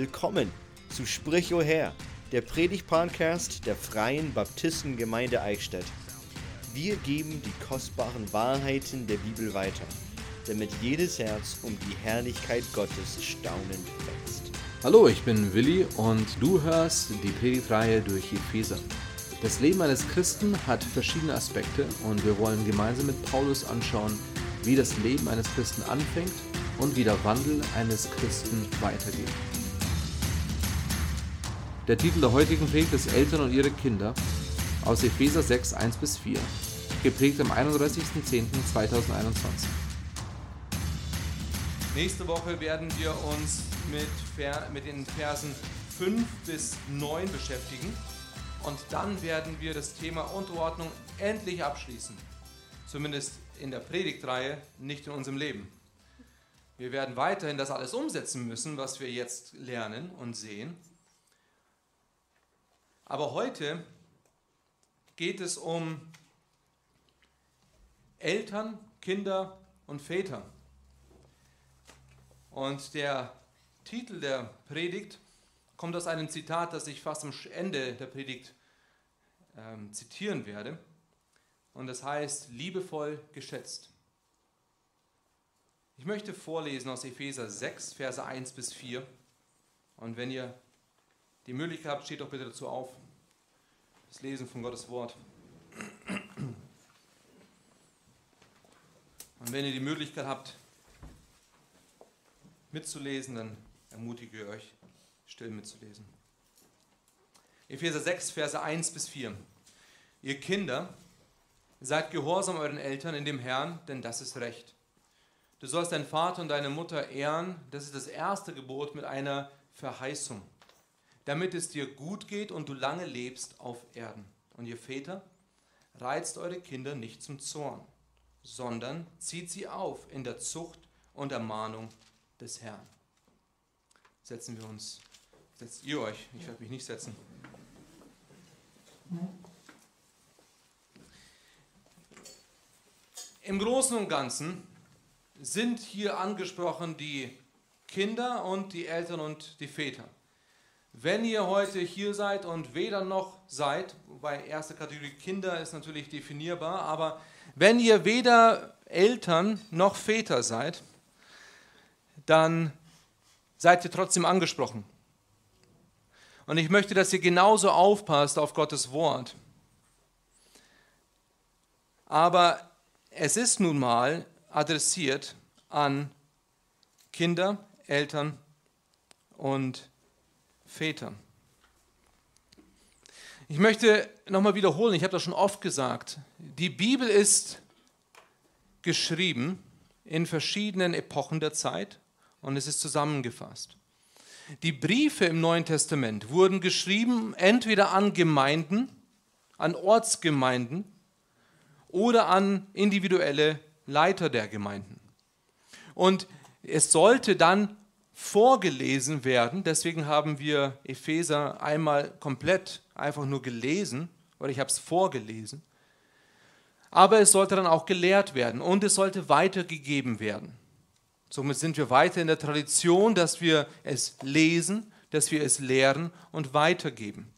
Willkommen zu Sprich o Herr, der Predigt-Podcast der Freien Baptistengemeinde Eichstätt. Wir geben die kostbaren Wahrheiten der Bibel weiter, damit jedes Herz um die Herrlichkeit Gottes staunend wächst. Hallo, ich bin Willi und du hörst die Predigtreihe durch Epheser. Das Leben eines Christen hat verschiedene Aspekte und wir wollen gemeinsam mit Paulus anschauen, wie das Leben eines Christen anfängt und wie der Wandel eines Christen weitergeht. Der Titel der heutigen Predigt ist Eltern und ihre Kinder aus Epheser 6, 1 bis 4, geprägt am 31.10.2021. Nächste Woche werden wir uns mit, mit den Versen 5 bis 9 beschäftigen und dann werden wir das Thema Unterordnung endlich abschließen. Zumindest in der Predigtreihe, nicht in unserem Leben. Wir werden weiterhin das alles umsetzen müssen, was wir jetzt lernen und sehen. Aber heute geht es um Eltern, Kinder und Väter. Und der Titel der Predigt kommt aus einem Zitat, das ich fast am Ende der Predigt ähm, zitieren werde. Und das heißt, liebevoll geschätzt. Ich möchte vorlesen aus Epheser 6, Verse 1 bis 4. Und wenn ihr die Möglichkeit habt, steht doch bitte dazu auf. Das Lesen von Gottes Wort. Und wenn ihr die Möglichkeit habt, mitzulesen, dann ermutige ich euch, still mitzulesen. Epheser 6, Verse 1 bis 4. Ihr Kinder, seid gehorsam euren Eltern in dem Herrn, denn das ist Recht. Du sollst deinen Vater und deine Mutter ehren, das ist das erste Gebot mit einer Verheißung damit es dir gut geht und du lange lebst auf Erden. Und ihr Väter, reizt eure Kinder nicht zum Zorn, sondern zieht sie auf in der Zucht und Ermahnung des Herrn. Setzen wir uns, setzt ihr euch, ich werde mich nicht setzen. Im Großen und Ganzen sind hier angesprochen die Kinder und die Eltern und die Väter. Wenn ihr heute hier seid und weder noch seid, wobei erste Kategorie Kinder ist natürlich definierbar, aber wenn ihr weder Eltern noch Väter seid, dann seid ihr trotzdem angesprochen. Und ich möchte, dass ihr genauso aufpasst auf Gottes Wort. Aber es ist nun mal adressiert an Kinder, Eltern und Väter. Ich möchte nochmal wiederholen, ich habe das schon oft gesagt, die Bibel ist geschrieben in verschiedenen Epochen der Zeit und es ist zusammengefasst. Die Briefe im Neuen Testament wurden geschrieben entweder an Gemeinden, an Ortsgemeinden oder an individuelle Leiter der Gemeinden. Und es sollte dann vorgelesen werden. Deswegen haben wir Epheser einmal komplett einfach nur gelesen, oder ich habe es vorgelesen. Aber es sollte dann auch gelehrt werden und es sollte weitergegeben werden. Somit sind wir weiter in der Tradition, dass wir es lesen, dass wir es lehren und weitergeben.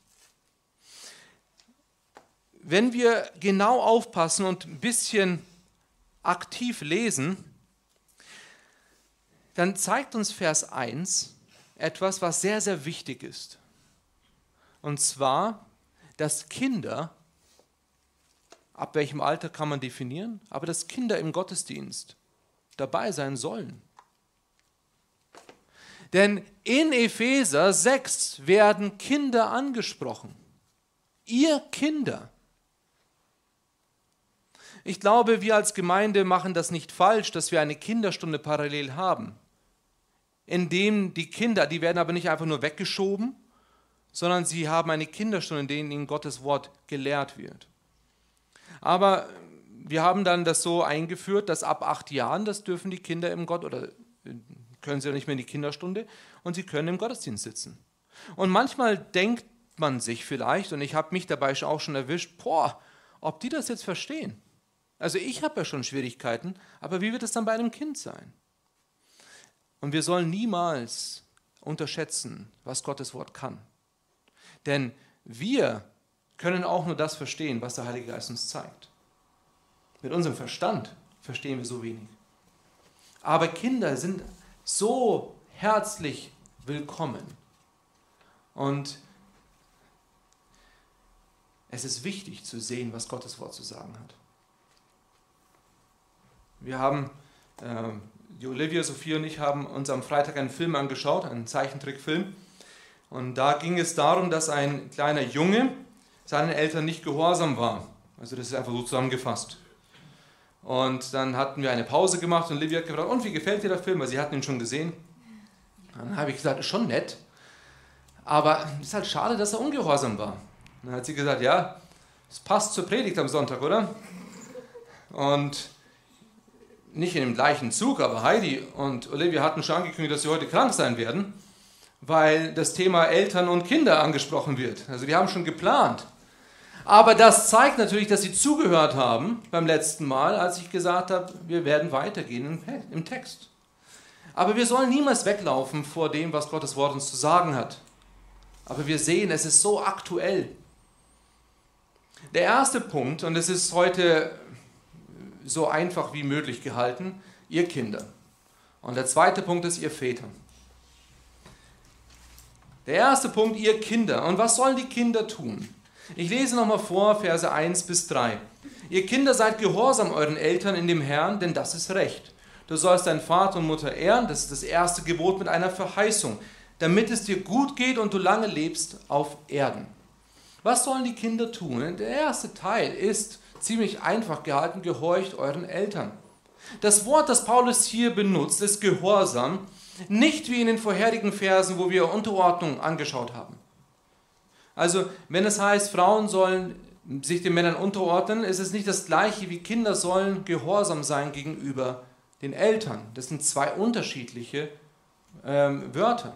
Wenn wir genau aufpassen und ein bisschen aktiv lesen, dann zeigt uns Vers 1 etwas, was sehr, sehr wichtig ist. Und zwar, dass Kinder, ab welchem Alter kann man definieren, aber dass Kinder im Gottesdienst dabei sein sollen. Denn in Epheser 6 werden Kinder angesprochen. Ihr Kinder. Ich glaube, wir als Gemeinde machen das nicht falsch, dass wir eine Kinderstunde parallel haben in dem die Kinder, die werden aber nicht einfach nur weggeschoben, sondern sie haben eine Kinderstunde, in der ihnen Gottes Wort gelehrt wird. Aber wir haben dann das so eingeführt, dass ab acht Jahren, das dürfen die Kinder im Gott, oder können sie ja nicht mehr in die Kinderstunde, und sie können im Gottesdienst sitzen. Und manchmal denkt man sich vielleicht, und ich habe mich dabei auch schon erwischt, boah, ob die das jetzt verstehen. Also ich habe ja schon Schwierigkeiten, aber wie wird es dann bei einem Kind sein? Und wir sollen niemals unterschätzen, was Gottes Wort kann. Denn wir können auch nur das verstehen, was der Heilige Geist uns zeigt. Mit unserem Verstand verstehen wir so wenig. Aber Kinder sind so herzlich willkommen. Und es ist wichtig zu sehen, was Gottes Wort zu sagen hat. Wir haben, äh, die Olivia, Sophie und ich haben uns am Freitag einen Film angeschaut, einen Zeichentrickfilm. Und da ging es darum, dass ein kleiner Junge seinen Eltern nicht gehorsam war. Also das ist einfach so zusammengefasst. Und dann hatten wir eine Pause gemacht und Olivia hat gefragt, und wie gefällt dir der Film? Weil sie hatten ihn schon gesehen. Dann habe ich gesagt, ist schon nett. Aber es ist halt schade, dass er ungehorsam war. Dann hat sie gesagt, ja, es passt zur Predigt am Sonntag, oder? Und nicht in dem gleichen Zug, aber Heidi und Olivia hatten schon angekündigt, dass sie heute krank sein werden, weil das Thema Eltern und Kinder angesprochen wird. Also die haben schon geplant. Aber das zeigt natürlich, dass sie zugehört haben beim letzten Mal, als ich gesagt habe, wir werden weitergehen im Text. Aber wir sollen niemals weglaufen vor dem, was Gottes Wort uns zu sagen hat. Aber wir sehen, es ist so aktuell. Der erste Punkt, und es ist heute so einfach wie möglich gehalten, ihr Kinder. Und der zweite Punkt ist ihr Väter. Der erste Punkt, ihr Kinder. Und was sollen die Kinder tun? Ich lese nochmal vor, Verse 1 bis 3. Ihr Kinder seid gehorsam euren Eltern in dem Herrn, denn das ist Recht. Du sollst deinen Vater und Mutter ehren, das ist das erste Gebot mit einer Verheißung, damit es dir gut geht und du lange lebst auf Erden. Was sollen die Kinder tun? Der erste Teil ist ziemlich einfach gehalten, gehorcht euren Eltern. Das Wort, das Paulus hier benutzt, ist Gehorsam, nicht wie in den vorherigen Versen, wo wir Unterordnung angeschaut haben. Also, wenn es heißt, Frauen sollen sich den Männern unterordnen, ist es nicht das gleiche wie Kinder sollen gehorsam sein gegenüber den Eltern. Das sind zwei unterschiedliche ähm, Wörter.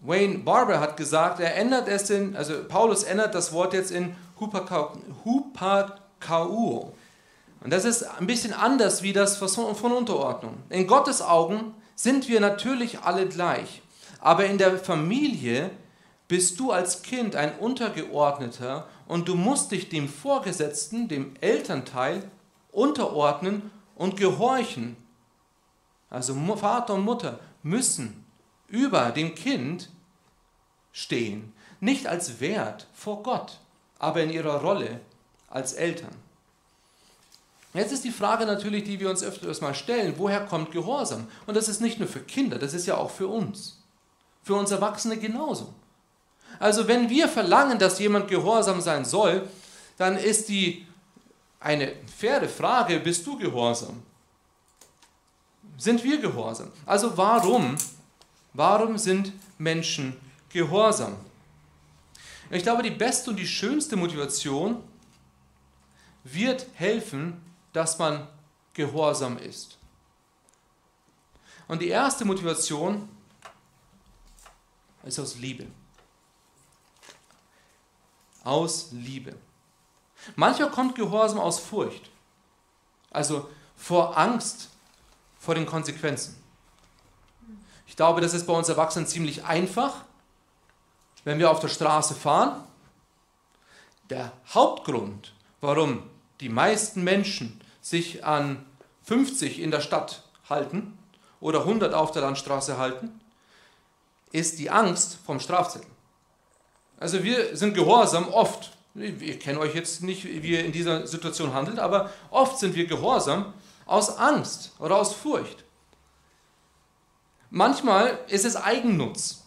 Wayne Barber hat gesagt, er ändert es in, also Paulus ändert das Wort jetzt in Hupakauo. Und das ist ein bisschen anders wie das von Unterordnung. In Gottes Augen sind wir natürlich alle gleich. Aber in der Familie bist du als Kind ein Untergeordneter und du musst dich dem Vorgesetzten, dem Elternteil, unterordnen und gehorchen. Also Vater und Mutter müssen über dem Kind stehen. Nicht als Wert vor Gott, aber in ihrer Rolle als Eltern. Jetzt ist die Frage natürlich, die wir uns öfters mal stellen, woher kommt Gehorsam? Und das ist nicht nur für Kinder, das ist ja auch für uns. Für uns Erwachsene genauso. Also wenn wir verlangen, dass jemand gehorsam sein soll, dann ist die eine faire Frage, bist du gehorsam? Sind wir gehorsam? Also warum, warum sind Menschen gehorsam? Ich glaube, die beste und die schönste Motivation wird helfen, dass man gehorsam ist. Und die erste Motivation ist aus Liebe aus Liebe. Mancher kommt Gehorsam aus Furcht, also vor Angst vor den Konsequenzen. Ich glaube, das ist bei uns Erwachsenen ziemlich einfach, wenn wir auf der Straße fahren. Der Hauptgrund, warum die meisten Menschen sich an 50 in der Stadt halten oder 100 auf der Landstraße halten, ist die Angst vom Strafzettel. Also wir sind gehorsam oft. Ich kenne euch jetzt nicht, wie ihr in dieser Situation handelt, aber oft sind wir gehorsam aus Angst oder aus Furcht. Manchmal ist es Eigennutz.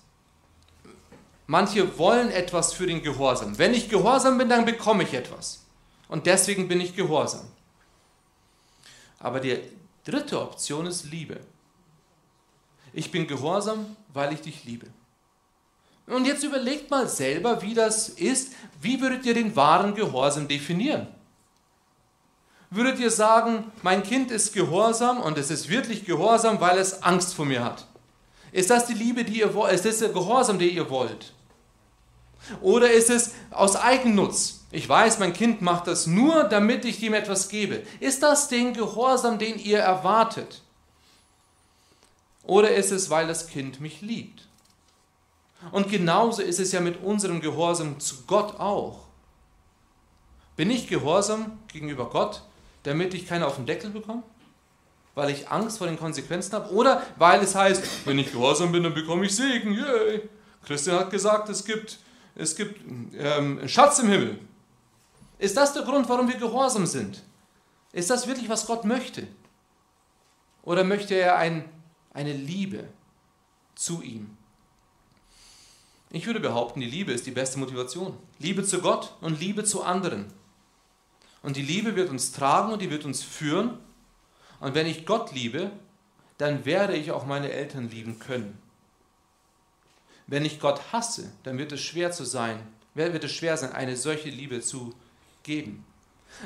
Manche wollen etwas für den Gehorsam. Wenn ich gehorsam bin, dann bekomme ich etwas. Und deswegen bin ich gehorsam. Aber die dritte Option ist Liebe. Ich bin gehorsam, weil ich dich liebe. Und jetzt überlegt mal selber, wie das ist. Wie würdet ihr den wahren Gehorsam definieren? Würdet ihr sagen, mein Kind ist gehorsam und es ist wirklich gehorsam, weil es Angst vor mir hat? Ist das die Liebe, die ihr wollt? Ist das der Gehorsam, den ihr wollt? Oder ist es aus Eigennutz? Ich weiß, mein Kind macht das nur, damit ich ihm etwas gebe. Ist das den Gehorsam, den ihr erwartet? Oder ist es, weil das Kind mich liebt? Und genauso ist es ja mit unserem Gehorsam zu Gott auch. Bin ich gehorsam gegenüber Gott, damit ich keine auf den Deckel bekomme? Weil ich Angst vor den Konsequenzen habe? Oder weil es heißt, wenn ich gehorsam bin, dann bekomme ich Segen. Yay. Christian hat gesagt, es gibt, es gibt ähm, einen Schatz im Himmel. Ist das der Grund, warum wir gehorsam sind? Ist das wirklich, was Gott möchte? Oder möchte er ein, eine Liebe zu ihm? Ich würde behaupten, die Liebe ist die beste Motivation. Liebe zu Gott und Liebe zu anderen. Und die Liebe wird uns tragen und die wird uns führen. Und wenn ich Gott liebe, dann werde ich auch meine Eltern lieben können. Wenn ich Gott hasse, dann wird es schwer zu sein, wird es schwer sein, eine solche Liebe zu geben.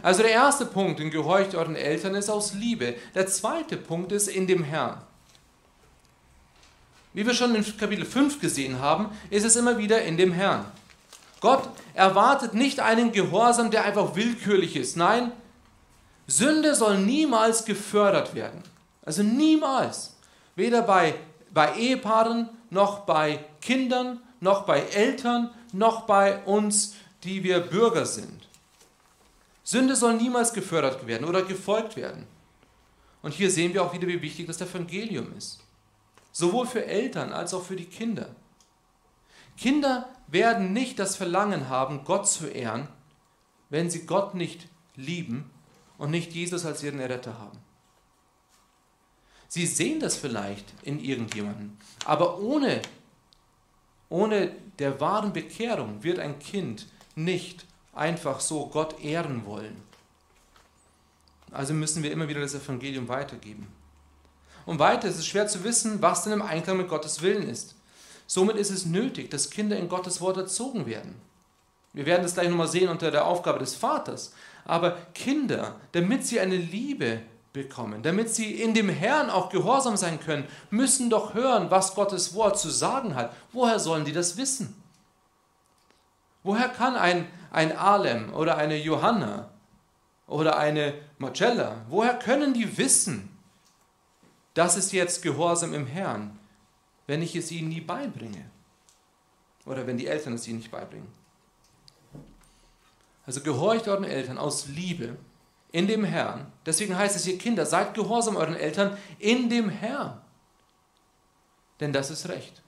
Also der erste Punkt in Gehorcht euren Eltern ist aus Liebe. Der zweite Punkt ist in dem Herrn. Wie wir schon in Kapitel 5 gesehen haben, ist es immer wieder in dem Herrn. Gott erwartet nicht einen Gehorsam, der einfach willkürlich ist. Nein, Sünde soll niemals gefördert werden. Also niemals. Weder bei, bei Ehepaaren, noch bei Kindern, noch bei Eltern, noch bei uns, die wir Bürger sind. Sünde soll niemals gefördert werden oder gefolgt werden. Und hier sehen wir auch wieder, wie wichtig das Evangelium ist. Sowohl für Eltern als auch für die Kinder. Kinder werden nicht das Verlangen haben, Gott zu ehren, wenn sie Gott nicht lieben und nicht Jesus als ihren Erretter haben. Sie sehen das vielleicht in irgendjemandem, aber ohne, ohne der wahren Bekehrung wird ein Kind nicht einfach so Gott ehren wollen. Also müssen wir immer wieder das Evangelium weitergeben. Und weiter ist es schwer zu wissen, was denn im Einklang mit Gottes Willen ist. Somit ist es nötig, dass Kinder in Gottes Wort erzogen werden. Wir werden das gleich nochmal sehen unter der Aufgabe des Vaters. Aber Kinder, damit sie eine Liebe bekommen, damit sie in dem Herrn auch gehorsam sein können, müssen doch hören, was Gottes Wort zu sagen hat. Woher sollen die das wissen? Woher kann ein, ein Alem oder eine Johanna oder eine Marcella, woher können die wissen, das ist jetzt Gehorsam im Herrn, wenn ich es ihnen nie beibringe? Oder wenn die Eltern es ihnen nicht beibringen? Also gehorcht euren Eltern aus Liebe in dem Herrn. Deswegen heißt es hier, Kinder, seid gehorsam euren Eltern in dem Herrn. Denn das ist Recht.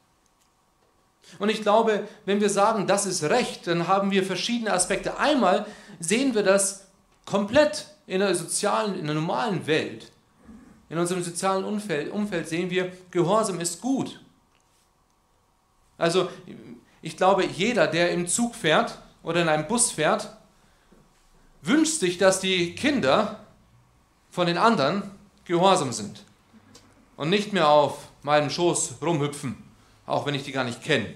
Und ich glaube, wenn wir sagen, das ist Recht, dann haben wir verschiedene Aspekte. Einmal sehen wir das komplett in der sozialen, in der normalen Welt. In unserem sozialen Umfeld, Umfeld sehen wir, Gehorsam ist gut. Also ich glaube, jeder, der im Zug fährt oder in einem Bus fährt, wünscht sich, dass die Kinder von den anderen gehorsam sind und nicht mehr auf meinem Schoß rumhüpfen auch wenn ich die gar nicht kenne.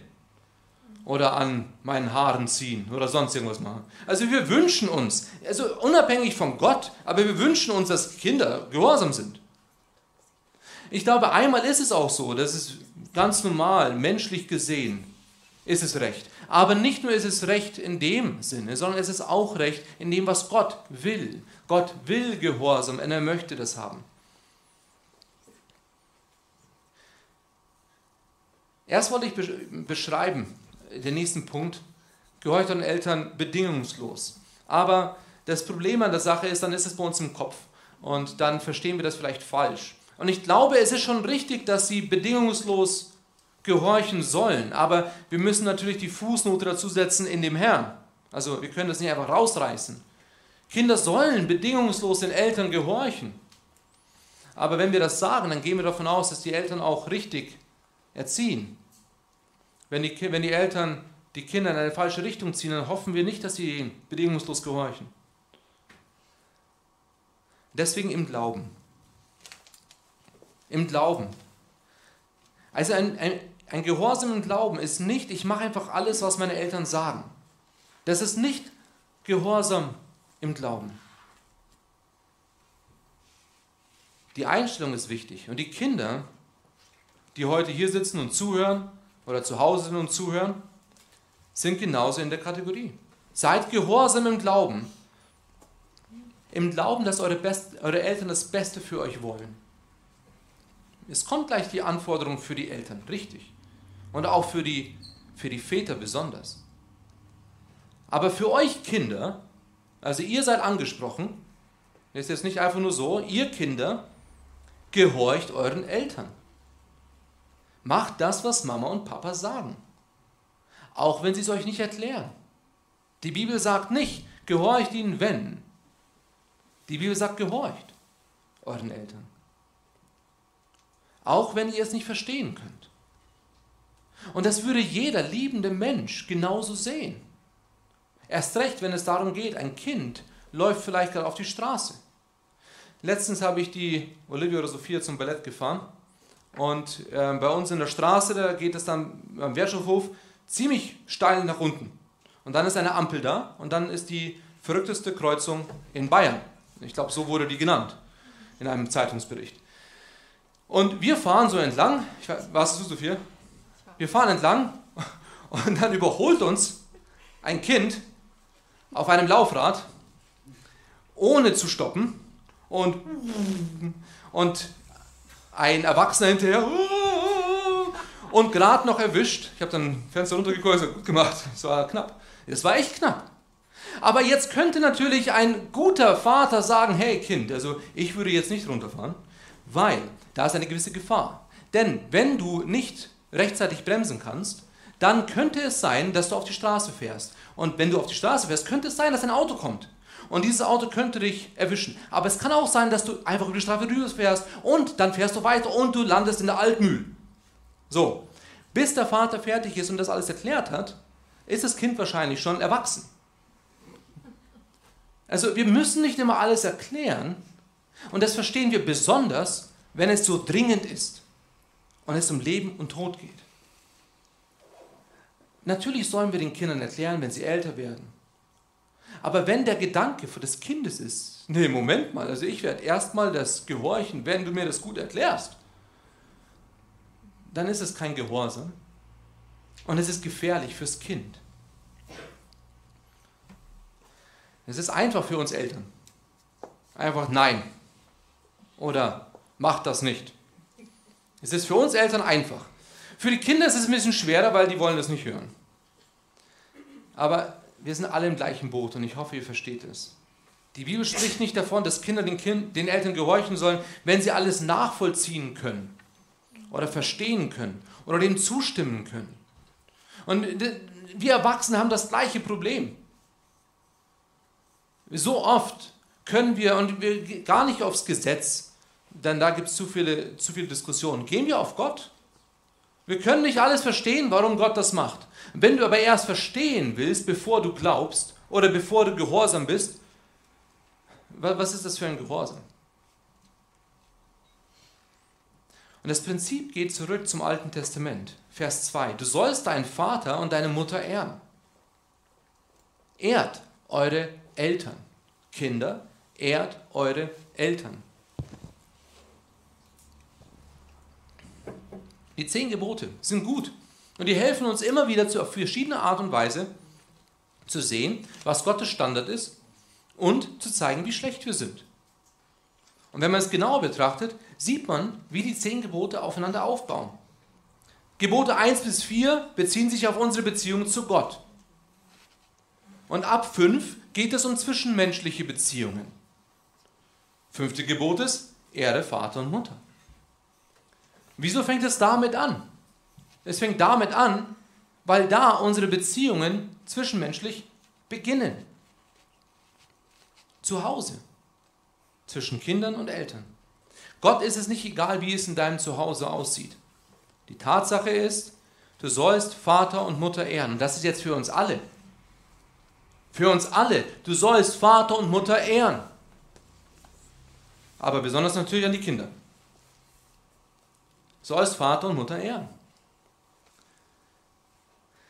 Oder an meinen Haaren ziehen oder sonst irgendwas machen. Also wir wünschen uns, also unabhängig von Gott, aber wir wünschen uns, dass Kinder gehorsam sind. Ich glaube, einmal ist es auch so, das ist ganz normal, menschlich gesehen, ist es recht. Aber nicht nur ist es recht in dem Sinne, sondern es ist auch recht in dem, was Gott will. Gott will Gehorsam und er möchte das haben. Erst wollte ich beschreiben, den nächsten Punkt, gehorcht euren Eltern bedingungslos. Aber das Problem an der Sache ist, dann ist es bei uns im Kopf und dann verstehen wir das vielleicht falsch. Und ich glaube, es ist schon richtig, dass sie bedingungslos gehorchen sollen, aber wir müssen natürlich die Fußnote dazu setzen in dem Herrn. Also wir können das nicht einfach rausreißen. Kinder sollen bedingungslos den Eltern gehorchen. Aber wenn wir das sagen, dann gehen wir davon aus, dass die Eltern auch richtig erziehen. Wenn die, wenn die Eltern die Kinder in eine falsche Richtung ziehen, dann hoffen wir nicht, dass sie bedingungslos gehorchen. Deswegen im Glauben. Im Glauben. Also ein, ein, ein Gehorsam im Glauben ist nicht, ich mache einfach alles, was meine Eltern sagen. Das ist nicht Gehorsam im Glauben. Die Einstellung ist wichtig. Und die Kinder, die heute hier sitzen und zuhören, oder zu Hause sind und zuhören, sind genauso in der Kategorie. Seid gehorsam im Glauben. Im Glauben, dass eure, Best, eure Eltern das Beste für euch wollen. Es kommt gleich die Anforderung für die Eltern, richtig. Und auch für die, für die Väter besonders. Aber für euch Kinder, also ihr seid angesprochen, ist jetzt nicht einfach nur so, ihr Kinder gehorcht euren Eltern. Macht das, was Mama und Papa sagen. Auch wenn sie es euch nicht erklären. Die Bibel sagt nicht, gehorcht ihnen, wenn. Die Bibel sagt, gehorcht euren Eltern. Auch wenn ihr es nicht verstehen könnt. Und das würde jeder liebende Mensch genauso sehen. Erst recht, wenn es darum geht, ein Kind läuft vielleicht gerade auf die Straße. Letztens habe ich die Olivia oder Sophia zum Ballett gefahren und äh, bei uns in der Straße, da geht es dann am Wertschöpfhof ziemlich steil nach unten. Und dann ist eine Ampel da und dann ist die verrückteste Kreuzung in Bayern. Ich glaube, so wurde die genannt in einem Zeitungsbericht. Und wir fahren so entlang, ich ist du, Sophia? Wir fahren entlang und dann überholt uns ein Kind auf einem Laufrad, ohne zu stoppen und, und ein Erwachsener hinterher und gerade noch erwischt. Ich habe dann Fenster runtergeguckt, gut gemacht, es war knapp. Es war echt knapp. Aber jetzt könnte natürlich ein guter Vater sagen, hey Kind, also ich würde jetzt nicht runterfahren, weil da ist eine gewisse Gefahr. Denn wenn du nicht rechtzeitig bremsen kannst, dann könnte es sein, dass du auf die Straße fährst. Und wenn du auf die Straße fährst, könnte es sein, dass ein Auto kommt. Und dieses Auto könnte dich erwischen. Aber es kann auch sein, dass du einfach über die Straße rüber fährst und dann fährst du weiter und du landest in der Altmühl. So, bis der Vater fertig ist und das alles erklärt hat, ist das Kind wahrscheinlich schon erwachsen. Also wir müssen nicht immer alles erklären und das verstehen wir besonders, wenn es so dringend ist und es um Leben und Tod geht. Natürlich sollen wir den Kindern erklären, wenn sie älter werden. Aber wenn der Gedanke für des Kindes ist, nee, Moment mal, also ich werde erstmal das gehorchen, wenn du mir das gut erklärst, dann ist es kein Gehorsam und es ist gefährlich fürs Kind. Es ist einfach für uns Eltern. Einfach nein. Oder macht das nicht. Es ist für uns Eltern einfach. Für die Kinder ist es ein bisschen schwerer, weil die wollen das nicht hören. Aber wir sind alle im gleichen Boot und ich hoffe, ihr versteht es. Die Bibel spricht nicht davon, dass Kinder den, kind, den Eltern gehorchen sollen, wenn sie alles nachvollziehen können oder verstehen können oder dem zustimmen können. Und wir Erwachsene haben das gleiche Problem. So oft können wir, und wir gar nicht aufs Gesetz, denn da gibt es zu viele, zu viele Diskussionen. Gehen wir auf Gott? Wir können nicht alles verstehen, warum Gott das macht. Wenn du aber erst verstehen willst, bevor du glaubst oder bevor du gehorsam bist, was ist das für ein Gehorsam? Und das Prinzip geht zurück zum Alten Testament. Vers 2. Du sollst deinen Vater und deine Mutter ehren. Ehrt eure Eltern. Kinder, ehrt eure Eltern. Die zehn Gebote sind gut und die helfen uns immer wieder zu, auf verschiedene Art und Weise zu sehen, was Gottes Standard ist und zu zeigen, wie schlecht wir sind. Und wenn man es genauer betrachtet, sieht man, wie die zehn Gebote aufeinander aufbauen. Gebote 1 bis 4 beziehen sich auf unsere Beziehung zu Gott. Und ab 5 geht es um zwischenmenschliche Beziehungen. Fünfte Gebot ist, Ehre Vater und Mutter. Wieso fängt es damit an? Es fängt damit an, weil da unsere Beziehungen zwischenmenschlich beginnen. Zu Hause. Zwischen Kindern und Eltern. Gott ist es nicht egal, wie es in deinem Zuhause aussieht. Die Tatsache ist, du sollst Vater und Mutter ehren. Und das ist jetzt für uns alle. Für uns alle. Du sollst Vater und Mutter ehren. Aber besonders natürlich an die Kinder. Sollst Vater und Mutter ehren.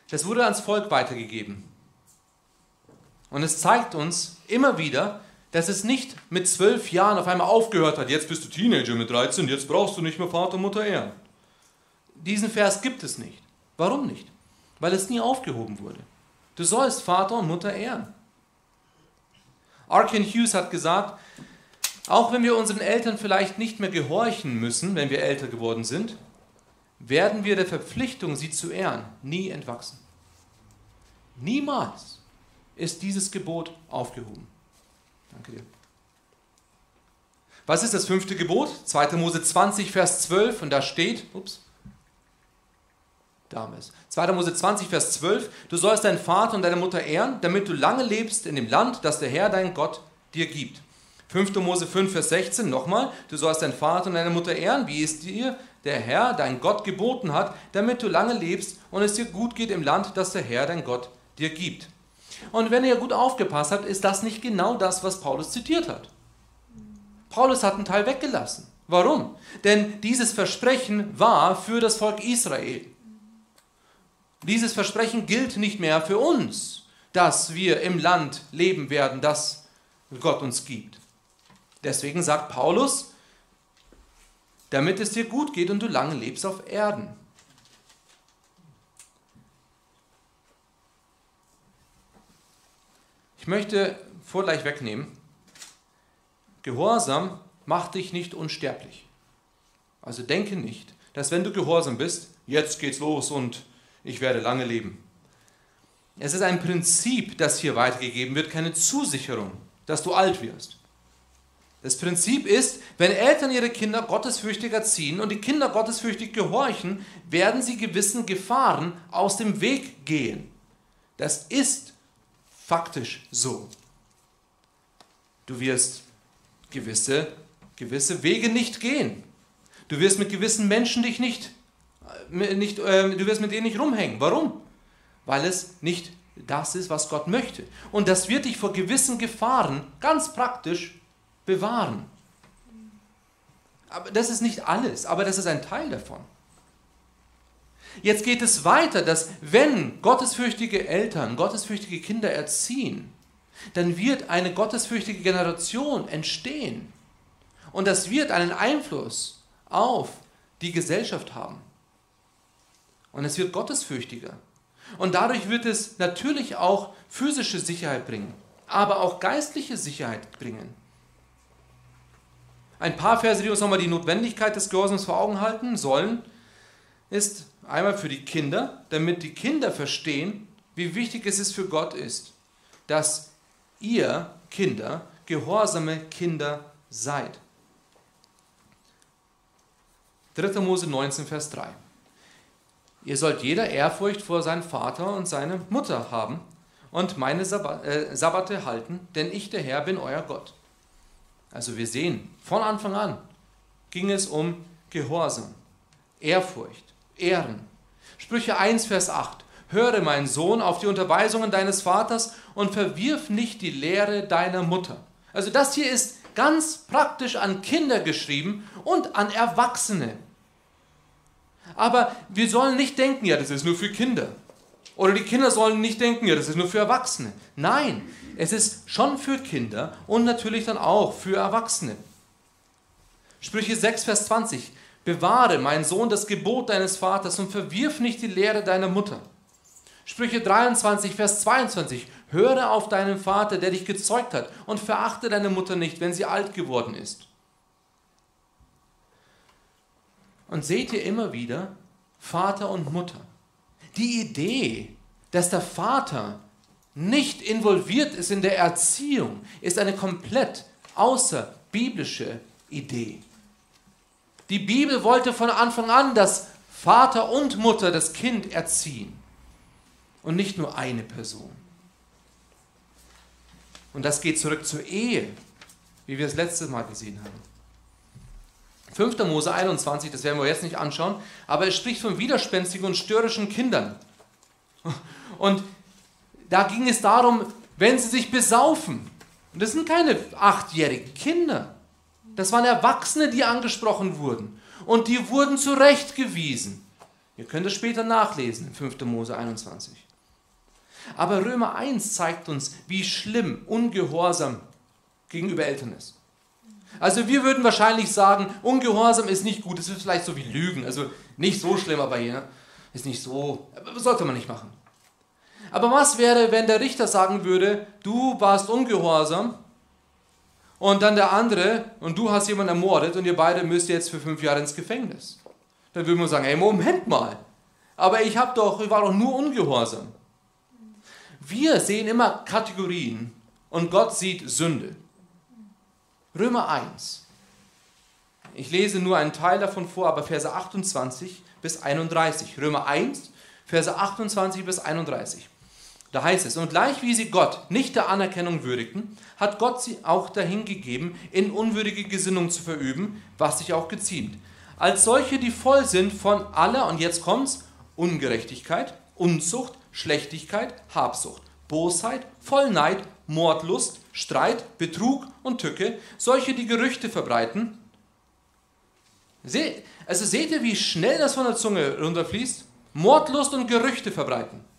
Das wurde ans Volk weitergegeben. Und es zeigt uns immer wieder, dass es nicht mit zwölf Jahren auf einmal aufgehört hat, jetzt bist du Teenager mit 13, jetzt brauchst du nicht mehr Vater und Mutter ehren. Diesen Vers gibt es nicht. Warum nicht? Weil es nie aufgehoben wurde. Du sollst Vater und Mutter ehren. Arkin Hughes hat gesagt, Auch wenn wir unseren Eltern vielleicht nicht mehr gehorchen müssen, wenn wir älter geworden sind, werden wir der Verpflichtung, sie zu ehren, nie entwachsen. Niemals ist dieses Gebot aufgehoben. Danke dir. Was ist das fünfte Gebot? 2. Mose 20, Vers 12, und da steht, ups, damals. 2. Mose 20, Vers 12, du sollst deinen Vater und deine Mutter ehren, damit du lange lebst in dem Land, das der Herr, dein Gott, dir gibt. 5. Mose 5, Vers 16, nochmal, du sollst deinen Vater und deine Mutter ehren, wie es dir der Herr, dein Gott, geboten hat, damit du lange lebst und es dir gut geht im Land, das der Herr, dein Gott, dir gibt. Und wenn ihr gut aufgepasst habt, ist das nicht genau das, was Paulus zitiert hat. Paulus hat einen Teil weggelassen. Warum? Denn dieses Versprechen war für das Volk Israel. Dieses Versprechen gilt nicht mehr für uns, dass wir im Land leben werden, das Gott uns gibt. Deswegen sagt Paulus, damit es dir gut geht und du lange lebst auf Erden. Ich möchte vor gleich wegnehmen, Gehorsam macht dich nicht unsterblich. Also denke nicht, dass wenn du gehorsam bist, jetzt geht's los und ich werde lange leben. Es ist ein Prinzip, das hier weitergegeben wird, keine Zusicherung, dass du alt wirst. Das Prinzip ist, wenn Eltern ihre Kinder gottesfürchtig erziehen und die Kinder gottesfürchtig gehorchen, werden sie gewissen Gefahren aus dem Weg gehen. Das ist faktisch so. Du wirst gewisse, gewisse Wege nicht gehen. Du wirst mit gewissen Menschen dich nicht, äh, nicht äh, du wirst mit denen nicht rumhängen. Warum? Weil es nicht das ist, was Gott möchte. Und das wird dich vor gewissen Gefahren ganz praktisch bewahren. Aber das ist nicht alles, aber das ist ein Teil davon. Jetzt geht es weiter, dass wenn gottesfürchtige Eltern gottesfürchtige Kinder erziehen, dann wird eine gottesfürchtige Generation entstehen. Und das wird einen Einfluss auf die Gesellschaft haben. Und es wird gottesfürchtiger. Und dadurch wird es natürlich auch physische Sicherheit bringen, aber auch geistliche Sicherheit bringen. Ein paar Verse, die uns nochmal die Notwendigkeit des Gehorsams vor Augen halten sollen, ist einmal für die Kinder, damit die Kinder verstehen, wie wichtig es ist für Gott ist, dass ihr Kinder gehorsame Kinder seid. 3. Mose 19, Vers 3. Ihr sollt jeder Ehrfurcht vor seinem Vater und seine Mutter haben und meine äh, Sabbate halten, denn ich, der Herr, bin euer Gott. Also wir sehen, von Anfang an ging es um Gehorsam, Ehrfurcht, Ehren. Sprüche 1, Vers 8. Höre, mein Sohn, auf die Unterweisungen deines Vaters und verwirf nicht die Lehre deiner Mutter. Also das hier ist ganz praktisch an Kinder geschrieben und an Erwachsene. Aber wir sollen nicht denken, ja, das ist nur für Kinder. Oder die Kinder sollen nicht denken, ja, das ist nur für Erwachsene. Nein, es ist schon für Kinder und natürlich dann auch für Erwachsene. Sprüche 6, Vers 20. Bewahre, mein Sohn, das Gebot deines Vaters und verwirf nicht die Lehre deiner Mutter. Sprüche 23, Vers 22. Höre auf deinen Vater, der dich gezeugt hat, und verachte deine Mutter nicht, wenn sie alt geworden ist. Und seht ihr immer wieder Vater und Mutter. Die Idee, dass der Vater nicht involviert ist in der Erziehung, ist eine komplett außerbiblische Idee. Die Bibel wollte von Anfang an, dass Vater und Mutter das Kind erziehen und nicht nur eine Person. Und das geht zurück zur Ehe, wie wir es letztes Mal gesehen haben. 5. Mose 21, das werden wir jetzt nicht anschauen, aber es spricht von widerspenstigen und störrischen Kindern. Und da ging es darum, wenn sie sich besaufen, und das sind keine achtjährigen Kinder, das waren Erwachsene, die angesprochen wurden. Und die wurden zurechtgewiesen. Ihr könnt es später nachlesen, in 5. Mose 21. Aber Römer 1 zeigt uns, wie schlimm Ungehorsam gegenüber Eltern ist. Also wir würden wahrscheinlich sagen, Ungehorsam ist nicht gut, es ist vielleicht so wie Lügen, also nicht so schlimm, aber hier ist nicht so, sollte man nicht machen. Aber was wäre, wenn der Richter sagen würde, du warst ungehorsam und dann der andere und du hast jemanden ermordet und ihr beide müsst jetzt für fünf Jahre ins Gefängnis. Dann würde man sagen, hey, Moment mal, aber ich, hab doch, ich war doch nur ungehorsam. Wir sehen immer Kategorien und Gott sieht Sünde. Römer 1. Ich lese nur einen Teil davon vor, aber Verse 28 bis 31. Römer 1, Verse 28 bis 31. Da heißt es, und gleich wie sie Gott nicht der Anerkennung würdigten, hat Gott sie auch dahingegeben, in unwürdige Gesinnung zu verüben, was sich auch geziemt. Als solche, die voll sind von aller, und jetzt kommt's, Ungerechtigkeit, Unzucht, Schlechtigkeit, Habsucht, Bosheit, Vollneid, Mordlust, Streit, Betrug und Tücke, solche, die Gerüchte verbreiten. Also seht ihr, wie schnell das von der Zunge runterfließt? Mordlust und Gerüchte verbreiten.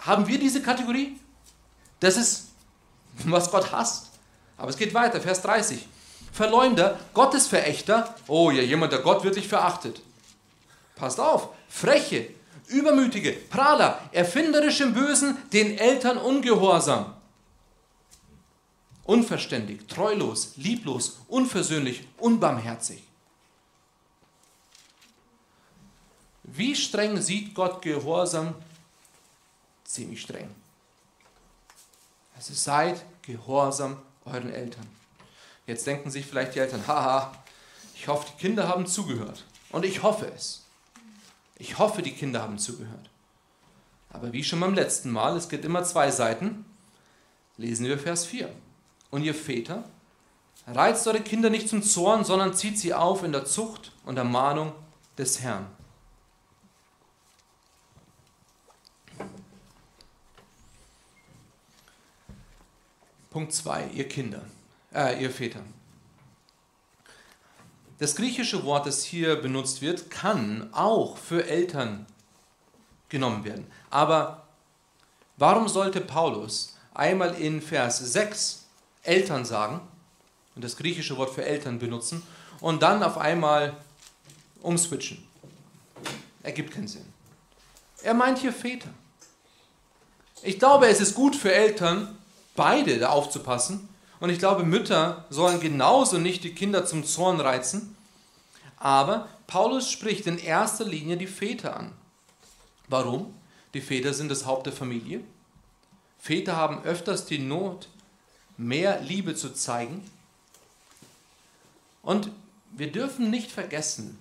Haben wir diese Kategorie? Das ist, was Gott hasst. Aber es geht weiter, Vers 30. Verleumder, Gottesverächter, oh ja, jemand, der Gott wirklich verachtet. Passt auf, freche, übermütige, Prahler, erfinderisch im Bösen, den Eltern ungehorsam. Unverständig, treulos, lieblos, unversöhnlich, unbarmherzig. Wie streng sieht Gott Gehorsam? Ziemlich streng. Also seid gehorsam euren Eltern. Jetzt denken sich vielleicht die Eltern, haha, ich hoffe, die Kinder haben zugehört. Und ich hoffe es. Ich hoffe, die Kinder haben zugehört. Aber wie schon beim letzten Mal, es gibt immer zwei Seiten, lesen wir Vers 4. Und ihr Väter, reizt eure Kinder nicht zum Zorn, sondern zieht sie auf in der Zucht und Ermahnung des Herrn. Punkt 2, ihr Kinder, äh, ihr Väter. Das griechische Wort, das hier benutzt wird, kann auch für Eltern genommen werden. Aber warum sollte Paulus einmal in Vers 6 Eltern sagen und das griechische Wort für Eltern benutzen und dann auf einmal umswitchen? Ergibt keinen Sinn. Er meint hier Väter. Ich glaube, es ist gut für Eltern, beide da aufzupassen und ich glaube, Mütter sollen genauso nicht die Kinder zum Zorn reizen. Aber Paulus spricht in erster Linie die Väter an. Warum? Die Väter sind das Haupt der Familie. Väter haben öfters die Not, mehr Liebe zu zeigen. Und wir dürfen nicht vergessen,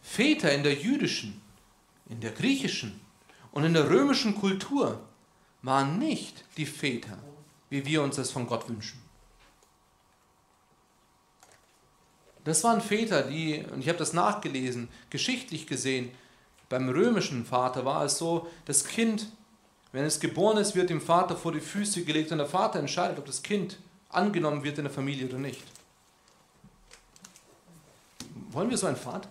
Väter in der jüdischen, in der griechischen und in der römischen Kultur waren nicht die Väter wie wir uns das von Gott wünschen. Das waren Väter, die, und ich habe das nachgelesen, geschichtlich gesehen, beim römischen Vater war es so, das Kind, wenn es geboren ist, wird dem Vater vor die Füße gelegt und der Vater entscheidet, ob das Kind angenommen wird in der Familie oder nicht. Wollen wir so einen Vater?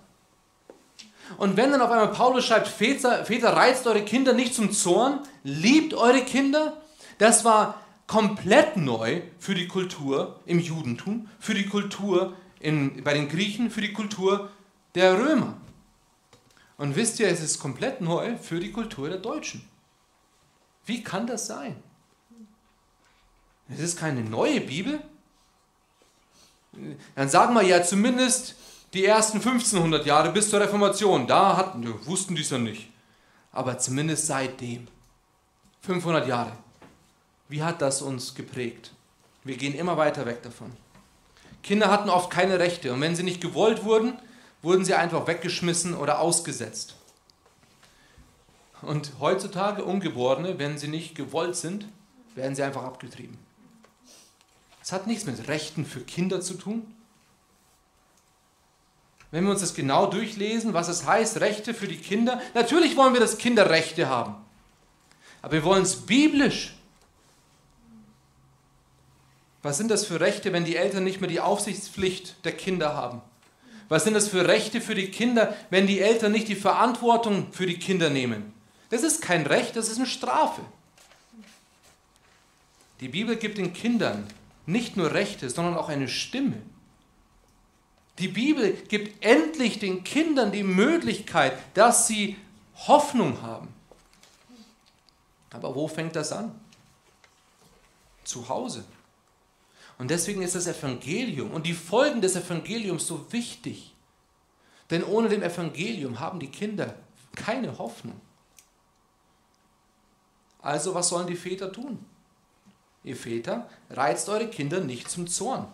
Und wenn dann auf einmal Paulus schreibt, Väter, Väter reizt eure Kinder nicht zum Zorn, liebt eure Kinder, das war komplett neu für die Kultur im Judentum, für die Kultur in, bei den Griechen, für die Kultur der Römer. Und wisst ihr, es ist komplett neu für die Kultur der Deutschen. Wie kann das sein? Es ist keine neue Bibel. Dann sagen wir ja zumindest die ersten 1500 Jahre bis zur Reformation. Da hatten, wussten die es ja nicht. Aber zumindest seitdem. 500 Jahre. Wie hat das uns geprägt? Wir gehen immer weiter weg davon. Kinder hatten oft keine Rechte und wenn sie nicht gewollt wurden, wurden sie einfach weggeschmissen oder ausgesetzt. Und heutzutage Ungeborene, wenn sie nicht gewollt sind, werden sie einfach abgetrieben. Es hat nichts mit Rechten für Kinder zu tun. Wenn wir uns das genau durchlesen, was es heißt, Rechte für die Kinder, natürlich wollen wir, dass Kinder Rechte haben. Aber wir wollen es biblisch. Was sind das für Rechte, wenn die Eltern nicht mehr die Aufsichtspflicht der Kinder haben? Was sind das für Rechte für die Kinder, wenn die Eltern nicht die Verantwortung für die Kinder nehmen? Das ist kein Recht, das ist eine Strafe. Die Bibel gibt den Kindern nicht nur Rechte, sondern auch eine Stimme. Die Bibel gibt endlich den Kindern die Möglichkeit, dass sie Hoffnung haben. Aber wo fängt das an? Zu Hause. Und deswegen ist das Evangelium und die Folgen des Evangeliums so wichtig. Denn ohne dem Evangelium haben die Kinder keine Hoffnung. Also was sollen die Väter tun? Ihr Väter, reizt eure Kinder nicht zum Zorn.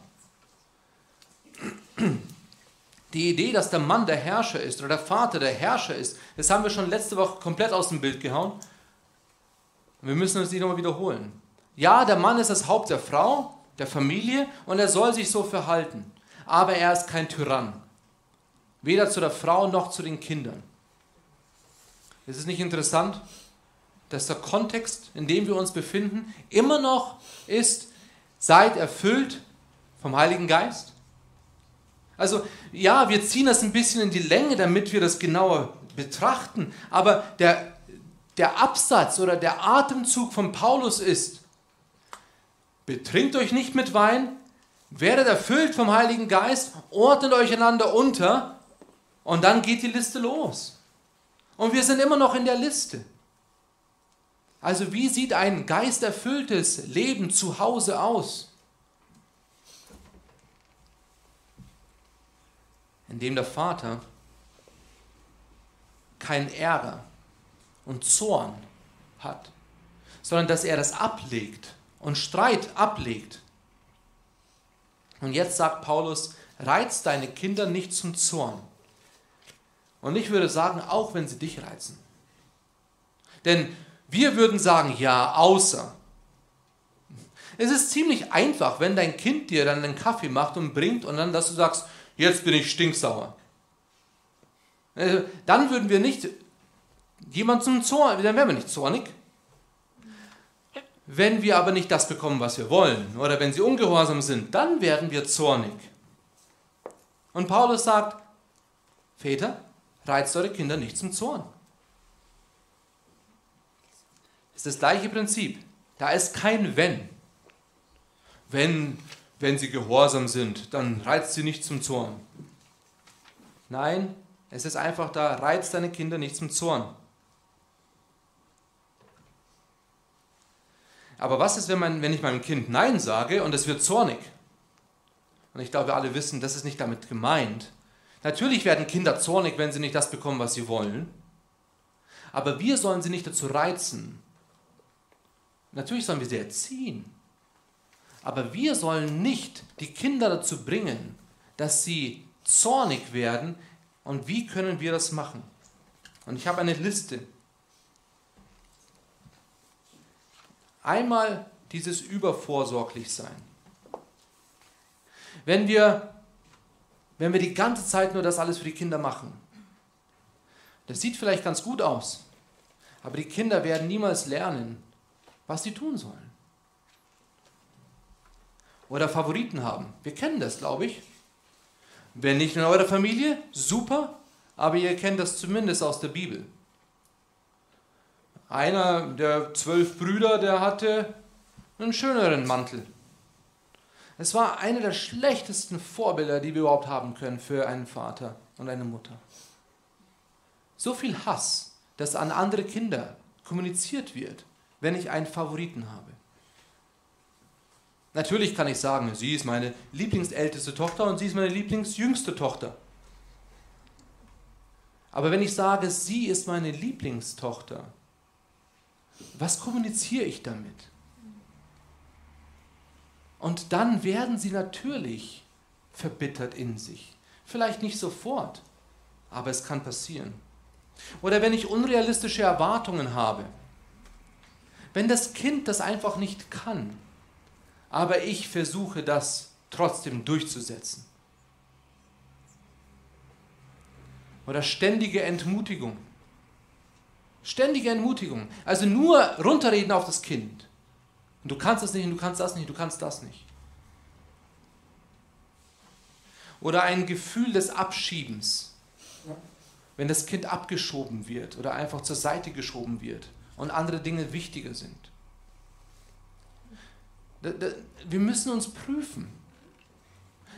Die Idee, dass der Mann der Herrscher ist oder der Vater der Herrscher ist, das haben wir schon letzte Woche komplett aus dem Bild gehauen. Wir müssen uns nicht nochmal wiederholen. Ja, der Mann ist das Haupt der Frau, der Familie und er soll sich so verhalten. Aber er ist kein Tyrann. Weder zu der Frau noch zu den Kindern. Ist es nicht interessant, dass der Kontext, in dem wir uns befinden, immer noch ist, seid erfüllt vom Heiligen Geist? Also ja, wir ziehen das ein bisschen in die Länge, damit wir das genauer betrachten, aber der, der Absatz oder der Atemzug von Paulus ist, betrinkt euch nicht mit Wein, werdet erfüllt vom Heiligen Geist, ordnet euch einander unter und dann geht die Liste los. Und wir sind immer noch in der Liste. Also wie sieht ein geisterfülltes Leben zu Hause aus? Indem der Vater kein Ärger und Zorn hat, sondern dass er das ablegt und Streit ablegt. Und jetzt sagt Paulus, reiz deine Kinder nicht zum Zorn. Und ich würde sagen, auch wenn sie dich reizen. Denn wir würden sagen, ja, außer. Es ist ziemlich einfach, wenn dein Kind dir dann einen Kaffee macht und bringt und dann, dass du sagst, jetzt bin ich stinksauer. Äh, dann würden wir nicht jemand zum Zorn, dann wären wir nicht zornig. Wenn wir aber nicht das bekommen, was wir wollen, oder wenn sie ungehorsam sind, dann werden wir zornig. Und Paulus sagt, Väter, reizt eure Kinder nicht zum Zorn. Das ist das gleiche Prinzip. Da ist kein Wenn. Wenn, wenn sie gehorsam sind, dann reizt sie nicht zum Zorn. Nein, es ist einfach da, reizt deine Kinder nicht zum Zorn. Aber was ist, wenn, man, wenn ich meinem Kind Nein sage und es wird zornig? Und ich glaube, wir alle wissen, das ist nicht damit gemeint. Natürlich werden Kinder zornig, wenn sie nicht das bekommen, was sie wollen. Aber wir sollen sie nicht dazu reizen. Natürlich sollen wir sie erziehen. Aber wir sollen nicht die Kinder dazu bringen, dass sie zornig werden. Und wie können wir das machen? Und ich habe eine Liste Einmal dieses übervorsorglich sein. Wenn wir, wenn wir die ganze Zeit nur das alles für die Kinder machen, das sieht vielleicht ganz gut aus, aber die Kinder werden niemals lernen, was sie tun sollen. Oder Favoriten haben. Wir kennen das, glaube ich. Wenn nicht in eurer Familie, super, aber ihr kennt das zumindest aus der Bibel. Einer der zwölf Brüder, der hatte einen schöneren Mantel. Es war eine der schlechtesten Vorbilder, die wir überhaupt haben können für einen Vater und eine Mutter. So viel Hass, dass an andere Kinder kommuniziert wird, wenn ich einen Favoriten habe. Natürlich kann ich sagen, sie ist meine lieblingsälteste Tochter und sie ist meine lieblingsjüngste Tochter. Aber wenn ich sage, sie ist meine Lieblingstochter, was kommuniziere ich damit? Und dann werden sie natürlich verbittert in sich. Vielleicht nicht sofort, aber es kann passieren. Oder wenn ich unrealistische Erwartungen habe. Wenn das Kind das einfach nicht kann, aber ich versuche das trotzdem durchzusetzen. Oder ständige Entmutigung. Ständige Entmutigung. Also nur runterreden auf das Kind. Und du kannst das nicht, und du kannst das nicht, du kannst das nicht. Oder ein Gefühl des Abschiebens. Wenn das Kind abgeschoben wird oder einfach zur Seite geschoben wird und andere Dinge wichtiger sind. Wir müssen uns prüfen.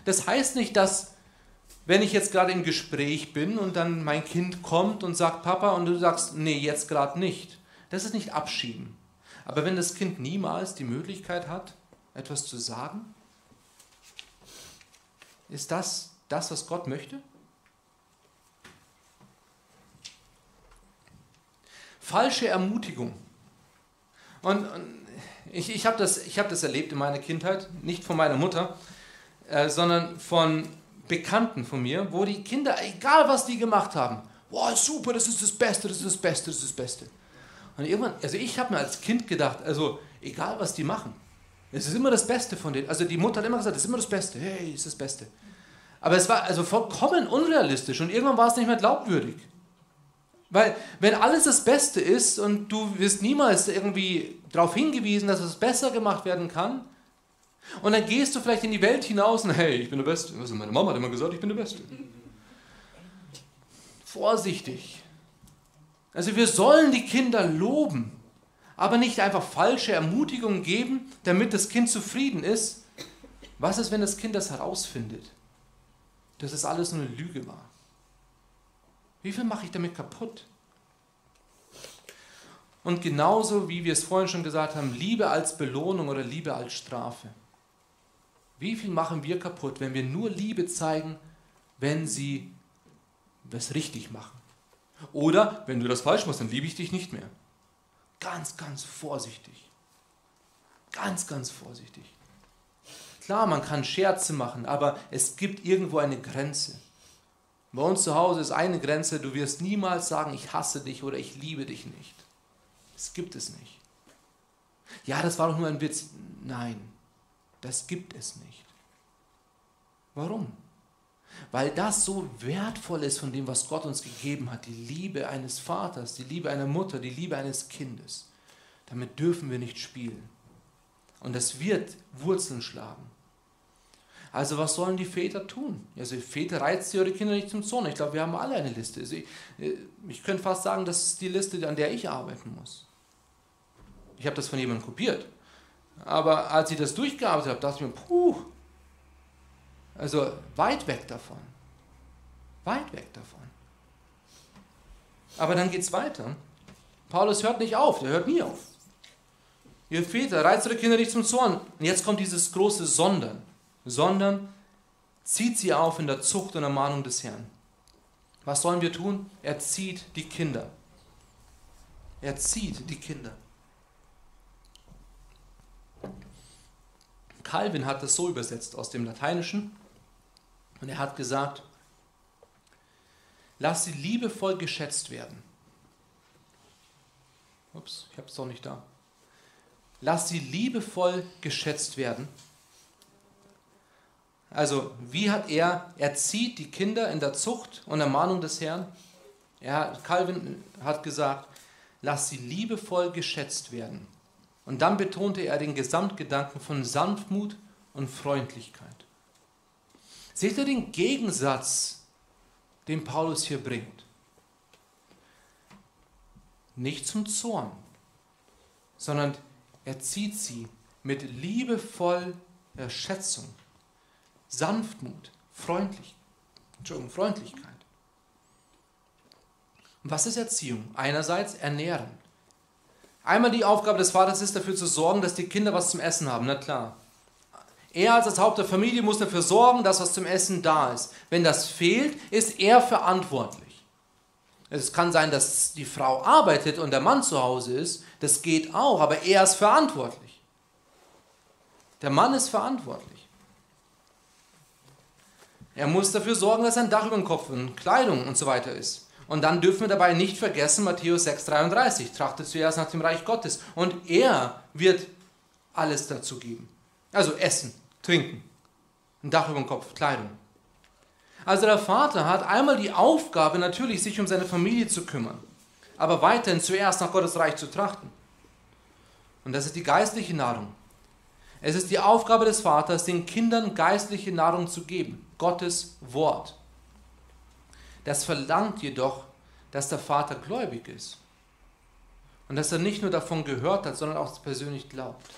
Das heißt nicht, dass wenn ich jetzt gerade im Gespräch bin und dann mein Kind kommt und sagt Papa und du sagst, nee, jetzt gerade nicht. Das ist nicht abschieben. Aber wenn das Kind niemals die Möglichkeit hat, etwas zu sagen, Ist das das, was Gott möchte? Falsche Ermutigung. Und, und ich, ich habe das, hab das erlebt in meiner Kindheit, nicht von meiner Mutter, äh, sondern von Bekannten von mir, wo die Kinder, egal was die gemacht haben, wow, super, das ist das Beste, das ist das Beste, das ist das Beste. Und irgendwann, also ich habe mir als Kind gedacht, also egal was die machen, es ist immer das Beste von denen. Also die Mutter hat immer gesagt, es ist immer das Beste, hey, es ist das Beste. Aber es war also vollkommen unrealistisch und irgendwann war es nicht mehr glaubwürdig. Weil wenn alles das Beste ist und du wirst niemals irgendwie darauf hingewiesen, dass es besser gemacht werden kann, und dann gehst du vielleicht in die Welt hinaus und hey, ich bin der Beste. Also meine Mama hat immer gesagt, ich bin der Beste. Vorsichtig. Also wir sollen die Kinder loben, aber nicht einfach falsche Ermutigungen geben, damit das Kind zufrieden ist. Was ist, wenn das Kind das herausfindet, dass es alles nur eine Lüge war? Wie viel mache ich damit kaputt? Und genauso wie wir es vorhin schon gesagt haben, Liebe als Belohnung oder Liebe als Strafe. Wie viel machen wir kaputt, wenn wir nur Liebe zeigen, wenn sie das richtig machen? Oder wenn du das falsch machst, dann liebe ich dich nicht mehr. Ganz, ganz vorsichtig. Ganz, ganz vorsichtig. Klar, man kann Scherze machen, aber es gibt irgendwo eine Grenze. Bei uns zu Hause ist eine Grenze, du wirst niemals sagen, ich hasse dich oder ich liebe dich nicht. Das gibt es nicht. Ja, das war doch nur ein Witz. Nein, das gibt es nicht. Warum? Weil das so wertvoll ist von dem, was Gott uns gegeben hat. Die Liebe eines Vaters, die Liebe einer Mutter, die Liebe eines Kindes. Damit dürfen wir nicht spielen. Und das wird Wurzeln schlagen. Also was sollen die Väter tun? Also Väter reizen ihre Kinder nicht zum Zorn. Ich glaube, wir haben alle eine Liste. Also ich, äh, ich könnte fast sagen, das ist die Liste, an der ich arbeiten muss. Ich habe das von jemandem kopiert. Aber als ich das durchgearbeitet habe, dachte ich mir, puh, also weit weg davon. Weit weg davon. Aber dann geht es weiter. Paulus hört nicht auf, der hört nie auf. Ihr Väter, reizt eure Kinder nicht zum Zorn. Und jetzt kommt dieses große Sondern. Sondern zieht sie auf in der Zucht und Ermahnung des Herrn. Was sollen wir tun? Er zieht die Kinder. Er zieht die Kinder. Calvin hat das so übersetzt aus dem Lateinischen und er hat gesagt, lass sie liebevoll geschätzt werden. Ups, ich habe es doch nicht da. Lass sie liebevoll geschätzt werden. Also, wie hat er, er zieht die Kinder in der Zucht und Ermahnung des Herrn. Er, Calvin hat gesagt, lass sie liebevoll geschätzt werden. Und dann betonte er den Gesamtgedanken von Sanftmut und Freundlichkeit. Seht ihr den Gegensatz, den Paulus hier bringt? Nicht zum Zorn, sondern er zieht sie mit liebevoll Schätzung, Sanftmut, Freundlich, Freundlichkeit. Und was ist Erziehung? Einerseits ernähren. Einmal die Aufgabe des Vaters ist dafür zu sorgen, dass die Kinder was zum Essen haben, na klar. Er als das Haupt der Familie muss dafür sorgen, dass was zum Essen da ist. Wenn das fehlt, ist er verantwortlich. Es kann sein, dass die Frau arbeitet und der Mann zu Hause ist. Das geht auch, aber er ist verantwortlich. Der Mann ist verantwortlich. Er muss dafür sorgen, dass ein Dach über dem Kopf und Kleidung und so weiter ist. Und dann dürfen wir dabei nicht vergessen, Matthäus 6,33, trachtet zuerst nach dem Reich Gottes. Und er wird alles dazu geben. Also Essen, Trinken, ein Dach über dem Kopf, Kleidung. Also der Vater hat einmal die Aufgabe natürlich, sich um seine Familie zu kümmern, aber weiterhin zuerst nach Gottes Reich zu trachten. Und das ist die geistliche Nahrung. Es ist die Aufgabe des Vaters, den Kindern geistliche Nahrung zu geben, Gottes Wort. Das verlangt jedoch, dass der Vater gläubig ist und dass er nicht nur davon gehört hat, sondern auch persönlich glaubt.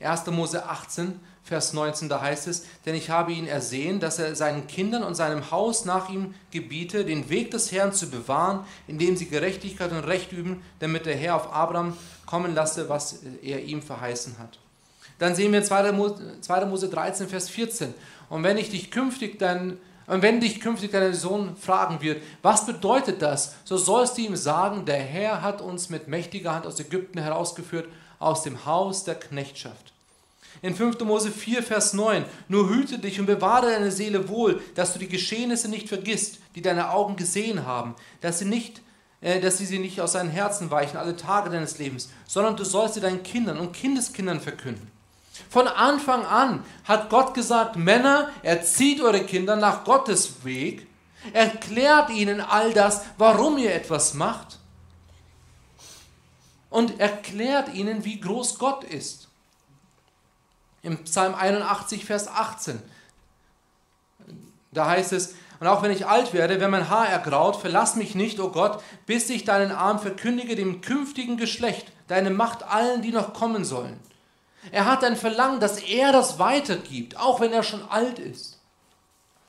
1. Mose 18, Vers 19, da heißt es, denn ich habe ihn ersehen, dass er seinen Kindern und seinem Haus nach ihm gebiete, den Weg des Herrn zu bewahren, indem sie Gerechtigkeit und Recht üben, damit der Herr auf Abraham kommen lasse, was er ihm verheißen hat. Dann sehen wir 2. Mose 13, Vers 14. Und wenn ich dich künftig dann und wenn dich künftig dein Sohn fragen wird, was bedeutet das, so sollst du ihm sagen, der Herr hat uns mit mächtiger Hand aus Ägypten herausgeführt, aus dem Haus der Knechtschaft. In 5. Mose 4, Vers 9, nur hüte dich und bewahre deine Seele wohl, dass du die Geschehnisse nicht vergisst, die deine Augen gesehen haben, dass sie, nicht, äh, dass sie sie nicht aus deinen Herzen weichen, alle Tage deines Lebens, sondern du sollst sie deinen Kindern und Kindeskindern verkünden. Von Anfang an hat Gott gesagt, Männer, erzieht eure Kinder nach Gottes Weg, erklärt ihnen all das, warum ihr etwas macht und erklärt ihnen, wie groß Gott ist. Im Psalm 81, Vers 18, da heißt es, und auch wenn ich alt werde, wenn mein Haar ergraut, verlass mich nicht, o oh Gott, bis ich deinen Arm verkündige dem künftigen Geschlecht, deine Macht allen, die noch kommen sollen. Er hat ein Verlangen, dass er das weitergibt, auch wenn er schon alt ist,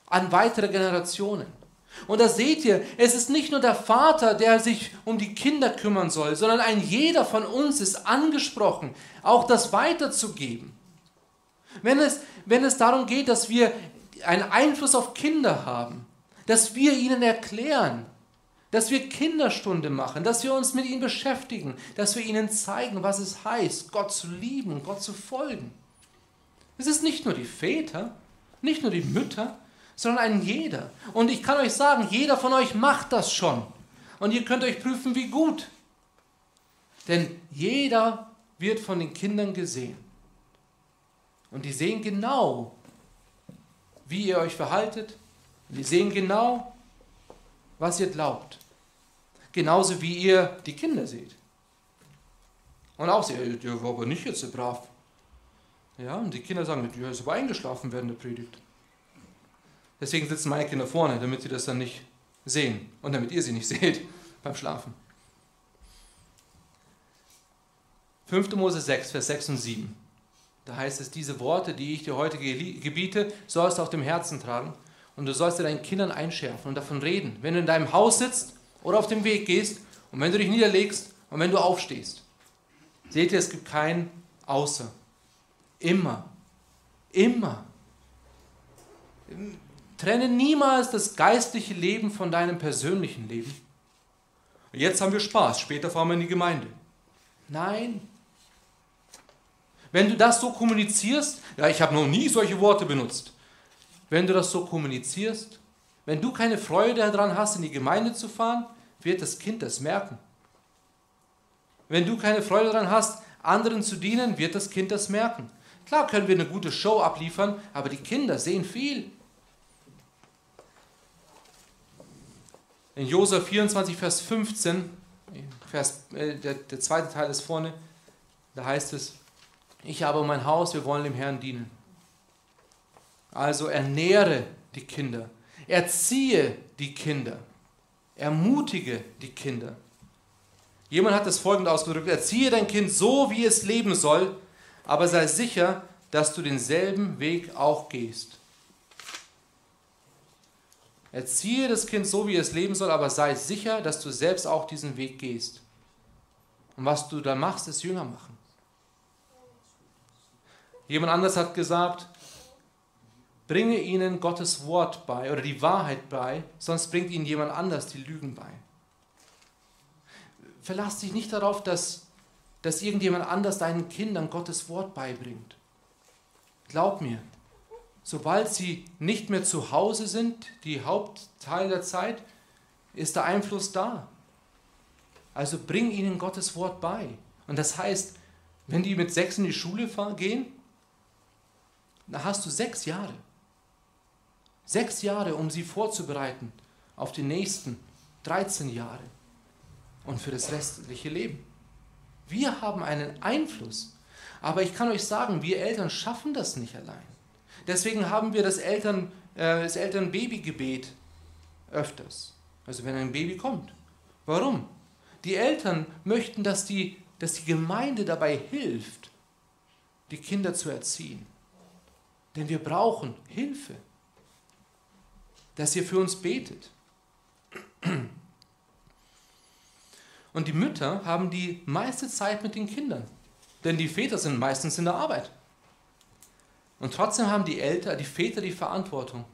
an weitere Generationen. Und da seht ihr, es ist nicht nur der Vater, der sich um die Kinder kümmern soll, sondern ein jeder von uns ist angesprochen, auch das weiterzugeben. Wenn es, wenn es darum geht, dass wir einen Einfluss auf Kinder haben, dass wir ihnen erklären, dass wir Kinderstunde machen, dass wir uns mit ihnen beschäftigen, dass wir ihnen zeigen, was es heißt, Gott zu lieben und Gott zu folgen. Es ist nicht nur die Väter, nicht nur die Mütter, sondern ein jeder. Und ich kann euch sagen, jeder von euch macht das schon. Und ihr könnt euch prüfen, wie gut. Denn jeder wird von den Kindern gesehen. Und die sehen genau, wie ihr euch verhaltet. die sehen genau, was ihr glaubt. Genauso wie ihr die Kinder seht. Und auch sie, der war aber nicht jetzt so brav. Ja, und die Kinder sagen, der ist aber eingeschlafen während der Predigt. Deswegen sitzen meine Kinder vorne, damit sie das dann nicht sehen und damit ihr sie nicht seht beim Schlafen. 5. Mose 6, Vers 6 und 7. Da heißt es, diese Worte, die ich dir heute gebiete, sollst du auf dem Herzen tragen und du sollst dir deinen Kindern einschärfen und davon reden. Wenn du in deinem Haus sitzt oder auf dem Weg gehst und wenn du dich niederlegst und wenn du aufstehst. Seht ihr, es gibt kein Außer. Immer. Immer. Trenne niemals das geistliche Leben von deinem persönlichen Leben. Jetzt haben wir Spaß, später fahren wir in die Gemeinde. Nein. Wenn du das so kommunizierst, ja, ich habe noch nie solche Worte benutzt. Wenn du das so kommunizierst, wenn du keine Freude daran hast, in die Gemeinde zu fahren, wird das Kind das merken. Wenn du keine Freude daran hast, anderen zu dienen, wird das Kind das merken. Klar können wir eine gute Show abliefern, aber die Kinder sehen viel. In Josef 24, Vers 15, Vers, äh, der, der zweite Teil ist vorne, da heißt es, ich habe mein Haus, wir wollen dem Herrn dienen. Also ernähre die Kinder, erziehe die Kinder, ermutige die Kinder. Jemand hat das folgende ausgedrückt, erziehe dein Kind so, wie es leben soll, aber sei sicher, dass du denselben Weg auch gehst. Erziehe das Kind so, wie es leben soll, aber sei sicher, dass du selbst auch diesen Weg gehst. Und was du dann machst, ist Jünger machen. Jemand anders hat gesagt, bringe ihnen Gottes Wort bei oder die Wahrheit bei, sonst bringt ihnen jemand anders die Lügen bei. Verlass dich nicht darauf, dass, dass irgendjemand anders deinen Kindern Gottes Wort beibringt. Glaub mir, sobald sie nicht mehr zu Hause sind, die Hauptteil der Zeit, ist der Einfluss da. Also bring ihnen Gottes Wort bei. Und das heißt, wenn die mit sechs in die Schule gehen, dann hast du sechs Jahre. Sechs Jahre, um sie vorzubereiten auf die nächsten 13 Jahre und für das restliche Leben. Wir haben einen Einfluss. Aber ich kann euch sagen, wir Eltern schaffen das nicht allein. Deswegen haben wir das, Eltern, äh, das Elternbabygebet öfters. Also wenn ein Baby kommt. Warum? Die Eltern möchten, dass die, dass die Gemeinde dabei hilft, die Kinder zu erziehen. Denn wir brauchen Hilfe, dass ihr für uns betet. Und die Mütter haben die meiste Zeit mit den Kindern, denn die Väter sind meistens in der Arbeit. Und trotzdem haben die Eltern, die Väter die Verantwortung.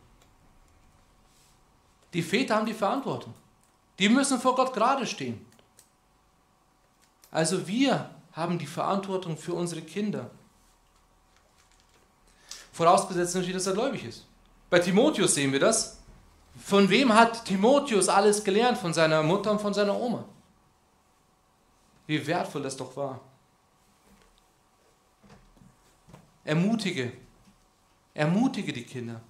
Die Väter haben die Verantwortung. Die müssen vor Gott gerade stehen. Also wir haben die Verantwortung für unsere Kinder. Vorausgesetzt natürlich, dass er gläubig ist. Bei Timotheus sehen wir das. Von wem hat Timotheus alles gelernt? Von seiner Mutter und von seiner Oma. Wie wertvoll das doch war. Ermutige. Ermutige die Kinder.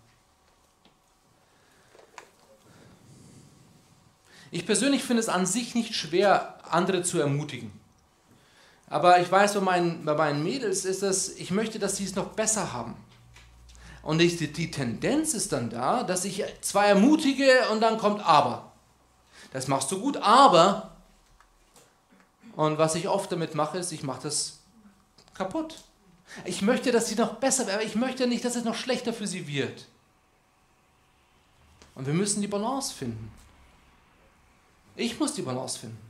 Ich persönlich finde es an sich nicht schwer, andere zu ermutigen. Aber ich weiß, bei meinen, bei meinen Mädels ist das, ich möchte, dass sie es noch besser haben. Und ich, die, Tendenz ist dann da, dass ich zwar ermutige und dann kommt aber. Das machst du gut, aber. Und was ich oft damit mache, ist, ich mache das kaputt. Ich möchte, dass sie noch besser werden, aber ich möchte nicht, dass es noch schlechter für sie wird. Und wir müssen die Balance finden. Ich muss die Balance finden.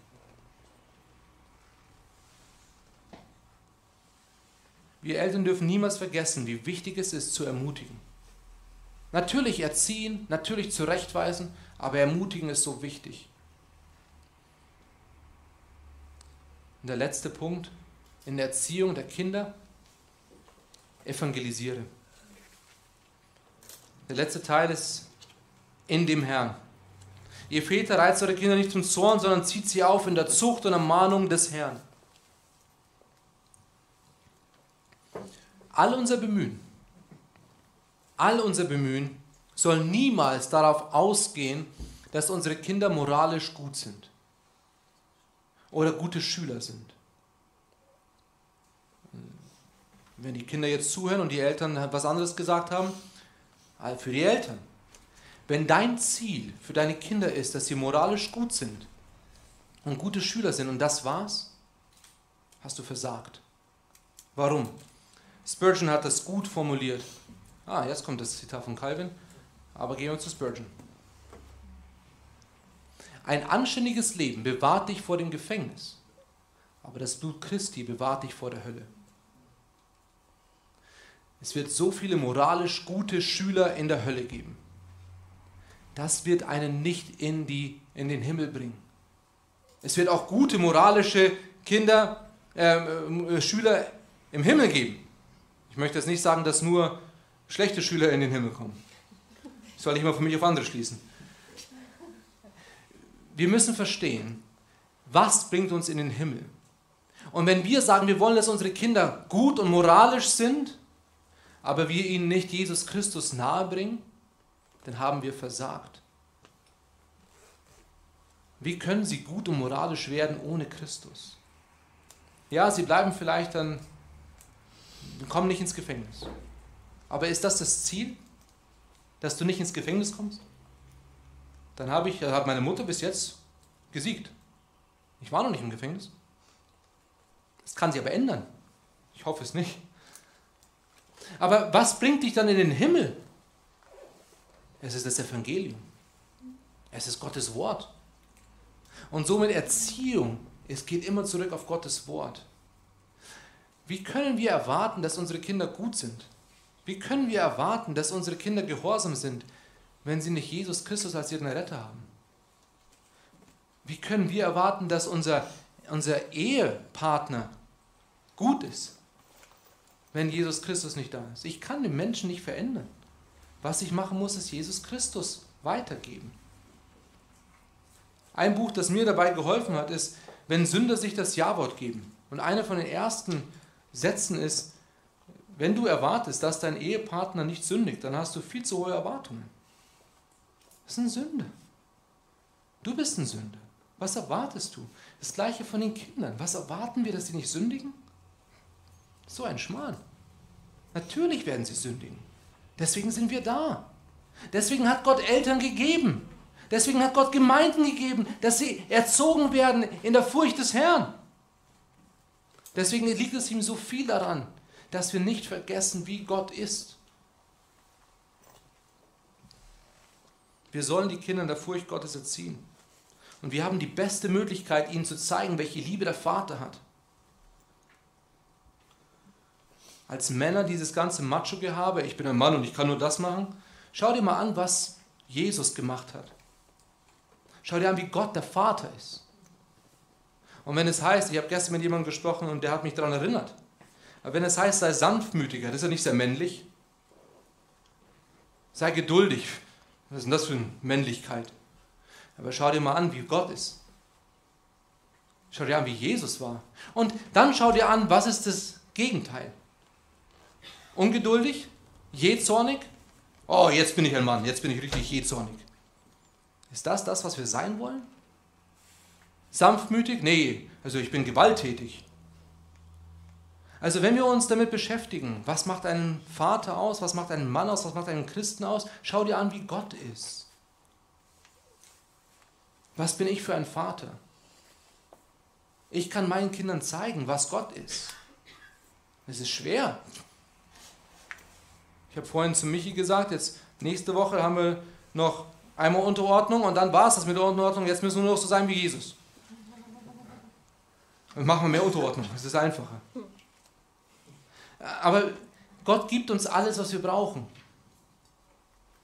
Wir Eltern dürfen niemals vergessen, wie wichtig es ist, zu ermutigen. Natürlich erziehen, natürlich zurechtweisen, aber ermutigen ist so wichtig. Und der letzte Punkt in der Erziehung der Kinder, evangelisiere. Der letzte Teil ist in dem Herrn. Ihr Väter reizt eure Kinder nicht zum Zorn, sondern zieht sie auf in der Zucht und Ermahnung des Herrn. All unser Bemühen, all unser Bemühen soll niemals darauf ausgehen, dass unsere Kinder moralisch gut sind oder gute Schüler sind. Wenn die Kinder jetzt zuhören und die Eltern was anderes gesagt haben, für die Eltern. Wenn dein Ziel für deine Kinder ist, dass sie moralisch gut sind und gute Schüler sind und das war's, hast du versagt. Warum? Spurgeon hat das gut formuliert. Ah, jetzt kommt das Zitat von Calvin, aber gehen wir zu Spurgeon. Ein anständiges Leben bewahrt dich vor dem Gefängnis, aber das Blut Christi bewahrt dich vor der Hölle. Es wird so viele moralisch gute Schüler in der Hölle geben das wird einen nicht in, die, in den Himmel bringen. Es wird auch gute moralische Kinder, ähm, äh, Schüler im Himmel geben. Ich möchte jetzt nicht sagen, dass nur schlechte Schüler in den Himmel kommen. Das soll ich mal für mich auf andere schließen. Wir müssen verstehen, was bringt uns in den Himmel. Und wenn wir sagen, wir wollen, dass unsere Kinder gut und moralisch sind, aber wir ihnen nicht Jesus Christus nahebringen, dann haben wir versagt. Wie können sie gut und moralisch werden ohne Christus? Ja, sie bleiben vielleicht dann, kommen nicht ins Gefängnis. Aber ist das das Ziel, dass du nicht ins Gefängnis kommst? Dann habe ich, hat meine Mutter bis jetzt gesiegt. Ich war noch nicht im Gefängnis. Das kann sie aber ändern. Ich hoffe es nicht. Aber was bringt dich dann in den Himmel? Es ist das Evangelium. Es ist Gottes Wort. Und somit Erziehung, es geht immer zurück auf Gottes Wort. Wie können wir erwarten, dass unsere Kinder gut sind? Wie können wir erwarten, dass unsere Kinder gehorsam sind, wenn sie nicht Jesus Christus als ihren Retter haben? Wie können wir erwarten, dass unser, unser Ehepartner gut ist, wenn Jesus Christus nicht da ist? Ich kann den Menschen nicht verändern. Was ich machen muss, ist Jesus Christus weitergeben. Ein Buch, das mir dabei geholfen hat, ist, wenn Sünder sich das Ja-Wort geben. Und einer von den ersten Sätzen ist, wenn du erwartest, dass dein Ehepartner nicht sündigt, dann hast du viel zu hohe Erwartungen. Das ist eine Sünde. Du bist ein Sünder. Was erwartest du? Das gleiche von den Kindern. Was erwarten wir, dass sie nicht sündigen? So ein Schmarrn. Natürlich werden sie sündigen. Deswegen sind wir da. Deswegen hat Gott Eltern gegeben. Deswegen hat Gott Gemeinden gegeben, dass sie erzogen werden in der Furcht des Herrn. Deswegen liegt es ihm so viel daran, dass wir nicht vergessen, wie Gott ist. Wir sollen die Kinder in der Furcht Gottes erziehen. Und wir haben die beste Möglichkeit, ihnen zu zeigen, welche Liebe der Vater hat. als Männer dieses ganze Macho-Gehabe, ich bin ein Mann und ich kann nur das machen. Schau dir mal an, was Jesus gemacht hat. Schau dir an, wie Gott der Vater ist. Und wenn es heißt, ich habe gestern mit jemandem gesprochen und der hat mich daran erinnert, aber wenn es heißt, sei sanftmütiger, das ist ja nicht sehr männlich. Sei geduldig. Was ist denn das für eine Männlichkeit? Aber schau dir mal an, wie Gott ist. Schau dir an, wie Jesus war. Und dann schau dir an, was ist das Gegenteil? Ungeduldig? Jähzornig? Oh, jetzt bin ich ein Mann, jetzt bin ich richtig jähzornig. Ist das das, was wir sein wollen? Sanftmütig? Nee, also ich bin gewalttätig. Also wenn wir uns damit beschäftigen, was macht einen Vater aus, was macht einen Mann aus, was macht einen Christen aus, schau dir an, wie Gott ist. Was bin ich für ein Vater? Ich kann meinen Kindern zeigen, was Gott ist. Es ist schwer. Ich habe vorhin zu Michi gesagt, jetzt nächste Woche haben wir noch einmal Unterordnung und dann war es das mit der Unterordnung. Jetzt müssen wir nur noch so sein wie Jesus. Dann machen wir mehr Unterordnung, das ist einfacher. Aber Gott gibt uns alles, was wir brauchen.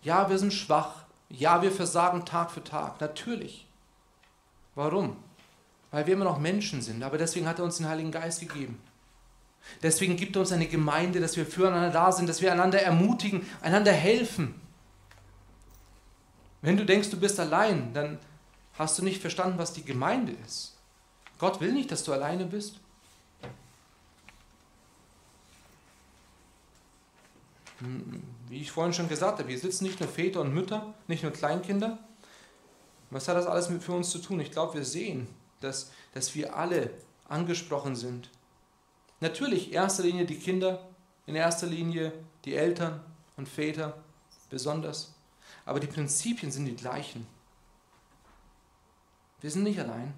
Ja, wir sind schwach. Ja, wir versagen Tag für Tag. Natürlich. Warum? Weil wir immer noch Menschen sind. Aber deswegen hat er uns den Heiligen Geist gegeben. Deswegen gibt er uns eine Gemeinde, dass wir füreinander da sind, dass wir einander ermutigen, einander helfen. Wenn du denkst, du bist allein, dann hast du nicht verstanden, was die Gemeinde ist. Gott will nicht, dass du alleine bist. Wie ich vorhin schon gesagt habe, hier sitzen nicht nur Väter und Mütter, nicht nur Kleinkinder. Was hat das alles mit für uns zu tun? Ich glaube, wir sehen, dass, dass wir alle angesprochen sind. Natürlich in erster Linie die Kinder, in erster Linie die Eltern und Väter besonders. Aber die Prinzipien sind die gleichen. Wir sind nicht allein.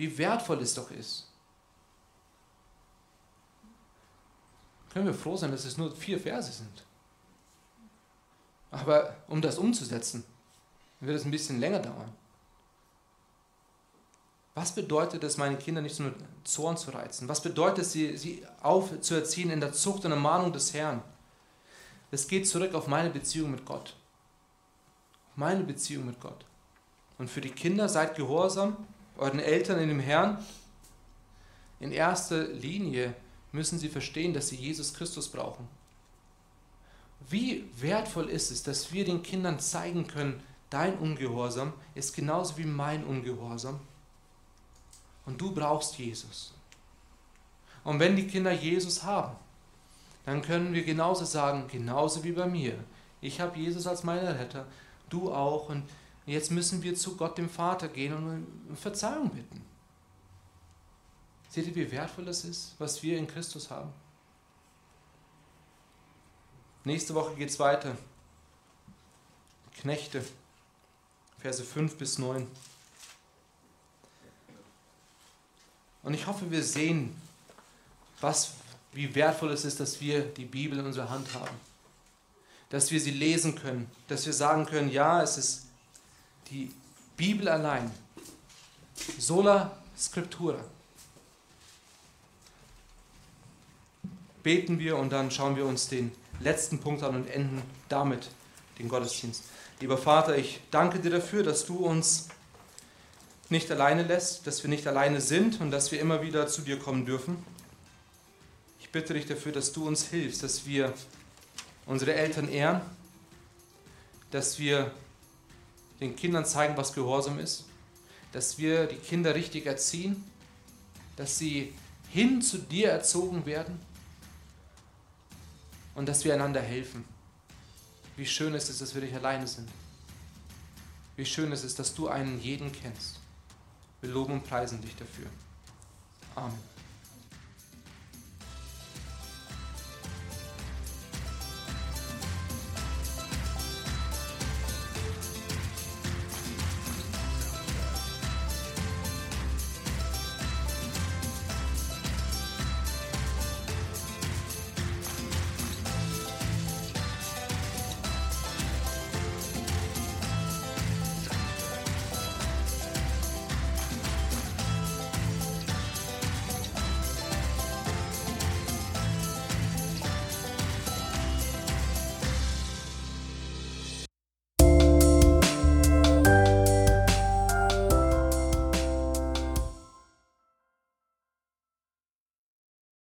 Wie wertvoll es doch ist, können wir froh sein, dass es nur vier Verse sind. Aber um das umzusetzen, wird es ein bisschen länger dauern. Was bedeutet es, meine Kinder nicht nur Zorn zu reizen? Was bedeutet es, sie, sie aufzuerziehen in der Zucht und Ermahnung des Herrn? Es geht zurück auf meine Beziehung mit Gott. Meine Beziehung mit Gott. Und für die Kinder seid gehorsam, euren Eltern in dem Herrn. In erster Linie müssen sie verstehen, dass sie Jesus Christus brauchen. Wie wertvoll ist es, dass wir den Kindern zeigen können, dein Ungehorsam ist genauso wie mein Ungehorsam. Und du brauchst Jesus. Und wenn die Kinder Jesus haben, dann können wir genauso sagen, genauso wie bei mir. Ich habe Jesus als meinen Retter, du auch. Jetzt müssen wir zu Gott, dem Vater, gehen und um Verzeihung bitten. Seht ihr, wie wertvoll das ist, was wir in Christus haben? Nächste Woche geht es weiter. Knechte, Verse 5 bis 9. Und ich hoffe, wir sehen, was, wie wertvoll es ist, dass wir die Bibel in unserer Hand haben. Dass wir sie lesen können. Dass wir sagen können, ja, es ist die Bibel allein. Sola Scriptura. beten wir und dann schauen wir uns den letzten Punkt an und enden damit den Gottesdienst. Lieber Vater, ich danke dir dafür, dass du uns nicht alleine lässt, dass wir nicht alleine sind und dass wir immer wieder zu dir kommen dürfen. Ich bitte dich dafür, dass du uns hilfst, dass wir unsere Eltern ehren, dass wir den Kindern zeigen, was Gehorsam ist, dass wir die Kinder richtig erziehen, dass sie hin zu dir erzogen werden und dass wir einander helfen. Wie schön ist es, dass wir nicht alleine sind. Wie schön ist es, dass du einen jeden kennst. Wir loben und preisen dich dafür. Amen.